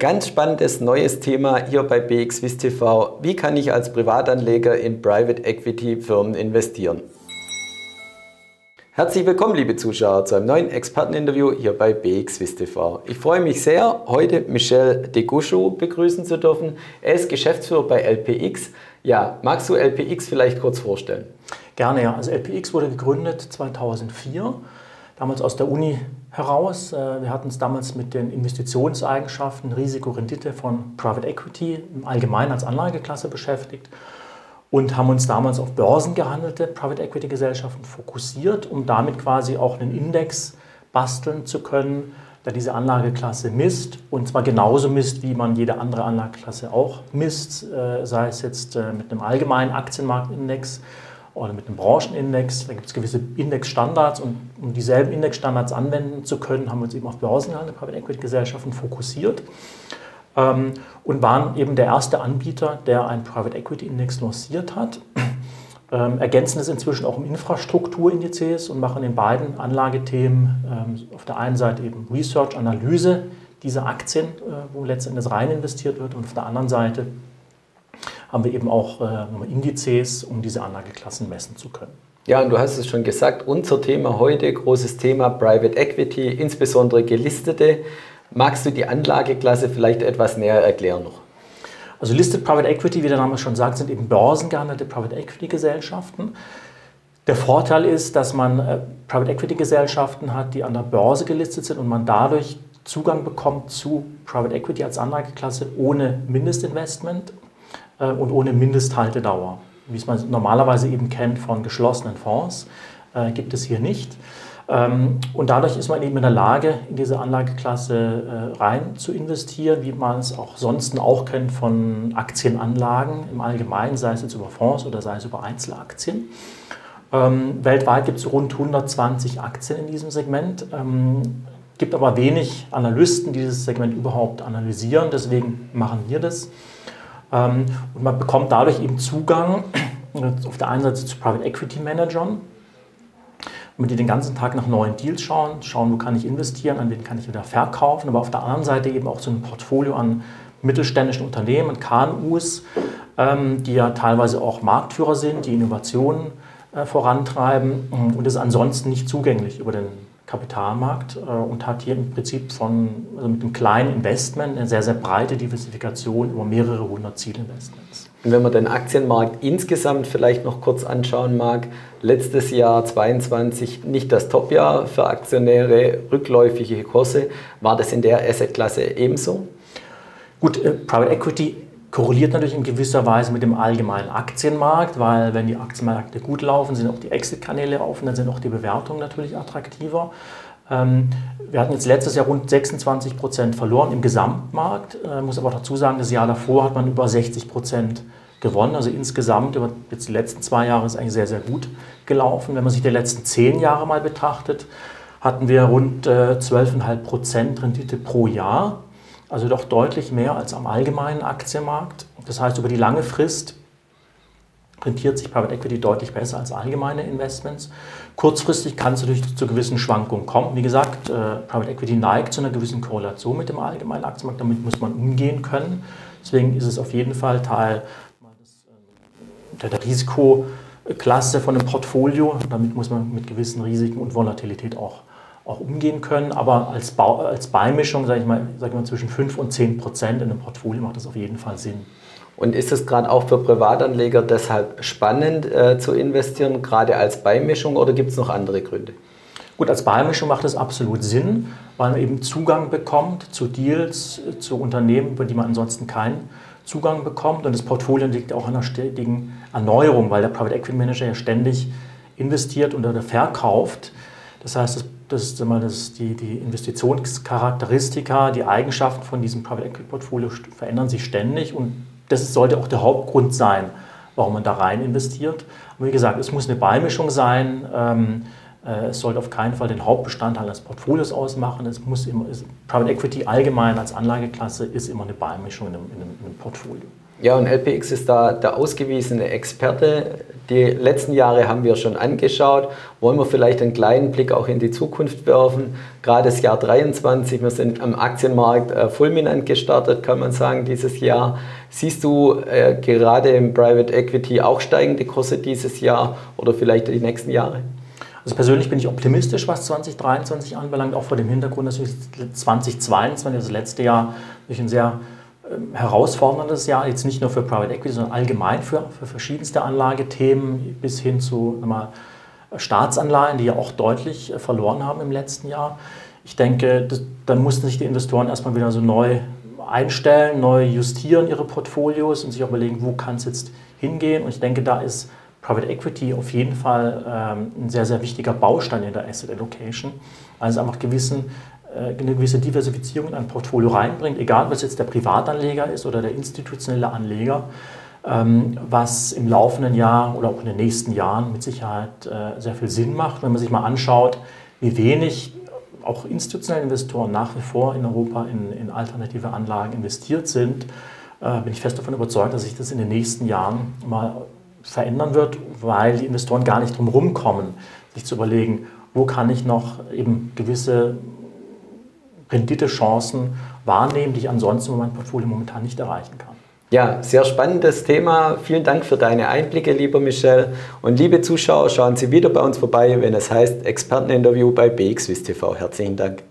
Ganz spannendes neues Thema hier bei BXWIS TV. Wie kann ich als Privatanleger in Private Equity Firmen investieren? Herzlich willkommen, liebe Zuschauer, zu einem neuen Experteninterview hier bei BXWIS TV. Ich freue mich sehr, heute Michel Degouchou begrüßen zu dürfen. Er ist Geschäftsführer bei LPX. Ja, magst du LPX vielleicht kurz vorstellen? Gerne, ja. Also LPX wurde gegründet 2004 damals aus der Uni heraus. Äh, wir hatten uns damals mit den Investitionseigenschaften, Risikorendite von Private Equity im Allgemeinen als Anlageklasse beschäftigt und haben uns damals auf börsengehandelte Private Equity Gesellschaften fokussiert, um damit quasi auch einen Index basteln zu können, der diese Anlageklasse misst und zwar genauso misst, wie man jede andere Anlageklasse auch misst, äh, sei es jetzt äh, mit einem allgemeinen Aktienmarktindex oder mit einem Branchenindex. Da gibt es gewisse Indexstandards und um dieselben Indexstandards anwenden zu können, haben wir uns eben auf börsengehandelte Private Equity Gesellschaften fokussiert ähm, und waren eben der erste Anbieter, der einen Private Equity Index lanciert hat. Ähm, ergänzen es inzwischen auch um Infrastrukturindizes und machen in beiden Anlagethemen ähm, auf der einen Seite eben Research, Analyse dieser Aktien, äh, wo letztendlich rein investiert wird und auf der anderen Seite haben wir eben auch äh, Indizes, um diese Anlageklassen messen zu können. Ja, und du hast es schon gesagt, unser Thema heute, großes Thema Private Equity, insbesondere gelistete. Magst du die Anlageklasse vielleicht etwas näher erklären noch? Also Listed Private Equity, wie der Name schon sagt, sind eben börsengehandelte Private Equity Gesellschaften. Der Vorteil ist, dass man äh, Private Equity Gesellschaften hat, die an der Börse gelistet sind und man dadurch Zugang bekommt zu Private Equity als Anlageklasse ohne Mindestinvestment und ohne Mindesthaltedauer. Wie es man normalerweise eben kennt von geschlossenen Fonds, äh, gibt es hier nicht. Ähm, und dadurch ist man eben in der Lage, in diese Anlageklasse äh, rein zu investieren, wie man es auch sonst auch kennt von Aktienanlagen im Allgemeinen, sei es jetzt über Fonds oder sei es über Einzelaktien. Ähm, weltweit gibt es rund 120 Aktien in diesem Segment. Ähm, gibt aber wenig Analysten, die dieses Segment überhaupt analysieren. Deswegen machen wir das. Ähm, und man bekommt dadurch eben Zugang auf der einen Seite zu Private Equity Managern, die den ganzen Tag nach neuen Deals schauen, schauen, wo kann ich investieren, an wen kann ich wieder verkaufen, aber auf der anderen Seite eben auch so ein Portfolio an mittelständischen Unternehmen, KMUs, ähm, die ja teilweise auch Marktführer sind, die Innovationen äh, vorantreiben und ist ansonsten nicht zugänglich über den Kapitalmarkt äh, und hat hier im Prinzip von, also mit einem kleinen Investment eine sehr, sehr breite Diversifikation über mehrere hundert Zielinvestments. Und wenn man den Aktienmarkt insgesamt vielleicht noch kurz anschauen mag, letztes Jahr 22 nicht das Topjahr für Aktionäre, rückläufige Kurse. War das in der Assetklasse ebenso? Gut, äh, Private Equity korreliert natürlich in gewisser Weise mit dem allgemeinen Aktienmarkt, weil wenn die Aktienmärkte gut laufen, sind auch die Exit-Kanäle offen, dann sind auch die Bewertungen natürlich attraktiver. Ähm, wir hatten jetzt letztes Jahr rund 26 Prozent verloren im Gesamtmarkt. Ich äh, muss aber dazu sagen, das Jahr davor hat man über 60 Prozent gewonnen. Also insgesamt über jetzt die letzten zwei Jahre ist eigentlich sehr, sehr gut gelaufen. Wenn man sich die letzten zehn Jahre mal betrachtet, hatten wir rund 12,5 äh, Prozent Rendite pro Jahr also doch deutlich mehr als am allgemeinen Aktienmarkt. Das heißt, über die lange Frist rentiert sich Private Equity deutlich besser als allgemeine Investments. Kurzfristig kann es natürlich zu gewissen Schwankungen kommen. Wie gesagt, äh, Private Equity neigt zu einer gewissen Korrelation mit dem allgemeinen Aktienmarkt. Damit muss man umgehen können. Deswegen ist es auf jeden Fall Teil äh, der Risikoklasse von einem Portfolio. Damit muss man mit gewissen Risiken und Volatilität auch auch umgehen können. Aber als, Bau, als Beimischung, sage ich, mal, sag ich mal, zwischen 5 und 10 Prozent in einem Portfolio macht das auf jeden Fall Sinn. Und ist es gerade auch für Privatanleger deshalb spannend äh, zu investieren, gerade als Beimischung oder gibt es noch andere Gründe? Gut, als Beimischung macht es absolut Sinn, weil man eben Zugang bekommt zu Deals, zu Unternehmen, über die man ansonsten keinen Zugang bekommt. Und das Portfolio liegt auch an einer stetigen Erneuerung, weil der Private Equity Manager ja ständig investiert oder verkauft. Das heißt, das das ist immer das, die, die Investitionscharakteristika, die Eigenschaften von diesem Private Equity Portfolio verändern sich ständig und das sollte auch der Hauptgrund sein, warum man da rein investiert. Und wie gesagt, es muss eine Beimischung sein. Ähm, äh, es sollte auf keinen Fall den Hauptbestandteil des Portfolios ausmachen. Es muss immer, Private Equity allgemein als Anlageklasse ist immer eine Beimischung in einem, in einem, in einem Portfolio. Ja, und LPX ist da der ausgewiesene Experte. Die letzten Jahre haben wir schon angeschaut. Wollen wir vielleicht einen kleinen Blick auch in die Zukunft werfen? Gerade das Jahr 23, wir sind am Aktienmarkt äh, fulminant gestartet, kann man sagen, dieses Jahr. Siehst du äh, gerade im Private Equity auch steigende Kurse dieses Jahr oder vielleicht die nächsten Jahre? Also persönlich bin ich optimistisch, was 2023 anbelangt, auch vor dem Hintergrund, dass 2022, das letzte Jahr, durch ein sehr herausforderndes Jahr, jetzt nicht nur für Private Equity, sondern allgemein für, für verschiedenste Anlagethemen bis hin zu mal, Staatsanleihen, die ja auch deutlich äh, verloren haben im letzten Jahr. Ich denke, das, dann mussten sich die Investoren erstmal wieder so neu einstellen, neu justieren ihre Portfolios und sich auch überlegen, wo kann es jetzt hingehen. Und ich denke, da ist Private Equity auf jeden Fall ähm, ein sehr, sehr wichtiger Baustein in der Asset Allocation. Also einfach gewissen, eine gewisse Diversifizierung in ein Portfolio reinbringt, egal ob es jetzt der Privatanleger ist oder der institutionelle Anleger, ähm, was im laufenden Jahr oder auch in den nächsten Jahren mit Sicherheit äh, sehr viel Sinn macht, wenn man sich mal anschaut, wie wenig auch institutionelle Investoren nach wie vor in Europa in, in alternative Anlagen investiert sind, äh, bin ich fest davon überzeugt, dass sich das in den nächsten Jahren mal verändern wird, weil die Investoren gar nicht drum kommen, sich zu überlegen, wo kann ich noch eben gewisse Renditechancen wahrnehmen, die ich ansonsten mit meinem Portfolio momentan nicht erreichen kann. Ja, sehr spannendes Thema. Vielen Dank für deine Einblicke, lieber Michel. Und liebe Zuschauer, schauen Sie wieder bei uns vorbei, wenn es heißt Experteninterview bei BXWIST TV. Herzlichen Dank.